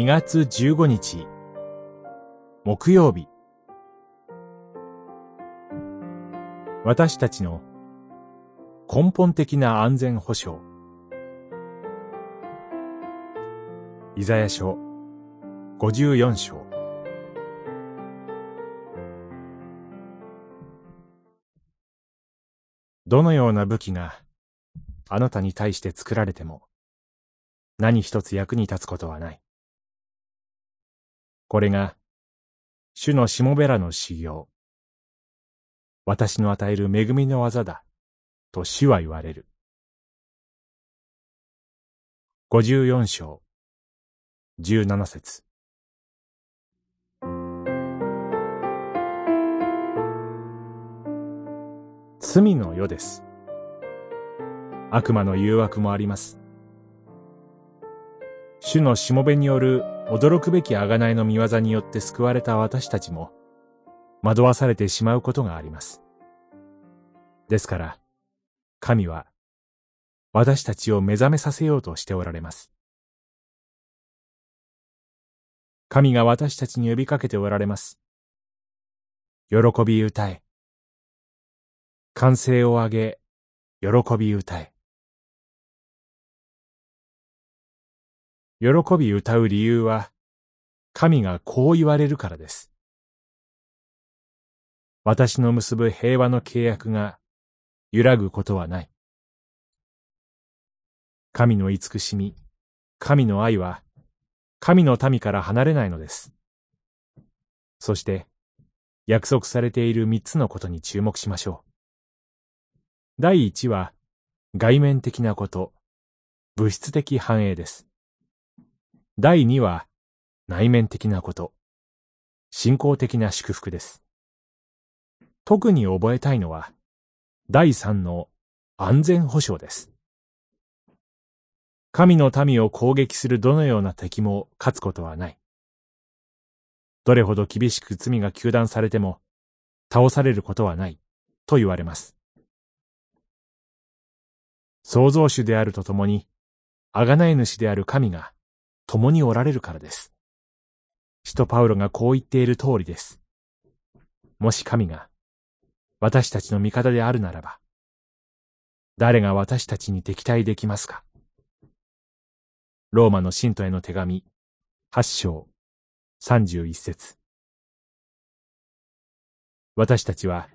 2月15日。木曜日。私たちの根本的な安全保障。イザヤ書54章。どのような武器があなたに対して作られても何一つ役に立つことはない。これが主のしもべらの修行。私の与える恵みの技だ、と主は言われる。五十四章、十七節。罪の世です。悪魔の誘惑もあります。主のしもべによる驚くべき贖いの見業によって救われた私たちも、惑わされてしまうことがあります。ですから、神は、私たちを目覚めさせようとしておられます。神が私たちに呼びかけておられます。喜び歌え。歓声を上げ、喜び歌え。喜び歌う理由は、神がこう言われるからです。私の結ぶ平和の契約が揺らぐことはない。神の慈しみ、神の愛は、神の民から離れないのです。そして、約束されている三つのことに注目しましょう。第一は、外面的なこと、物質的繁栄です。第2は内面的なこと、信仰的な祝福です。特に覚えたいのは、第3の安全保障です。神の民を攻撃するどのような敵も勝つことはない。どれほど厳しく罪が求断されても、倒されることはない、と言われます。創造主であるとともに、贖い主である神が、共におられるからです。使徒パウロがこう言っている通りです。もし神が私たちの味方であるならば、誰が私たちに敵対できますか？ローマの信徒への手紙、八章、三十一節。私たちは、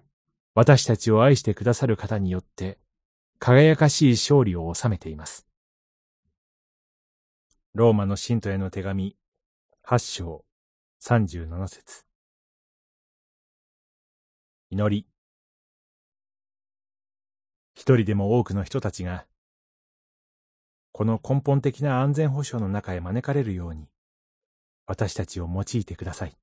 私たちを愛してくださる方によって、輝かしい勝利を収めています。ローマの信徒への手紙、八章、三十七節。祈り。一人でも多くの人たちが、この根本的な安全保障の中へ招かれるように、私たちを用いてください。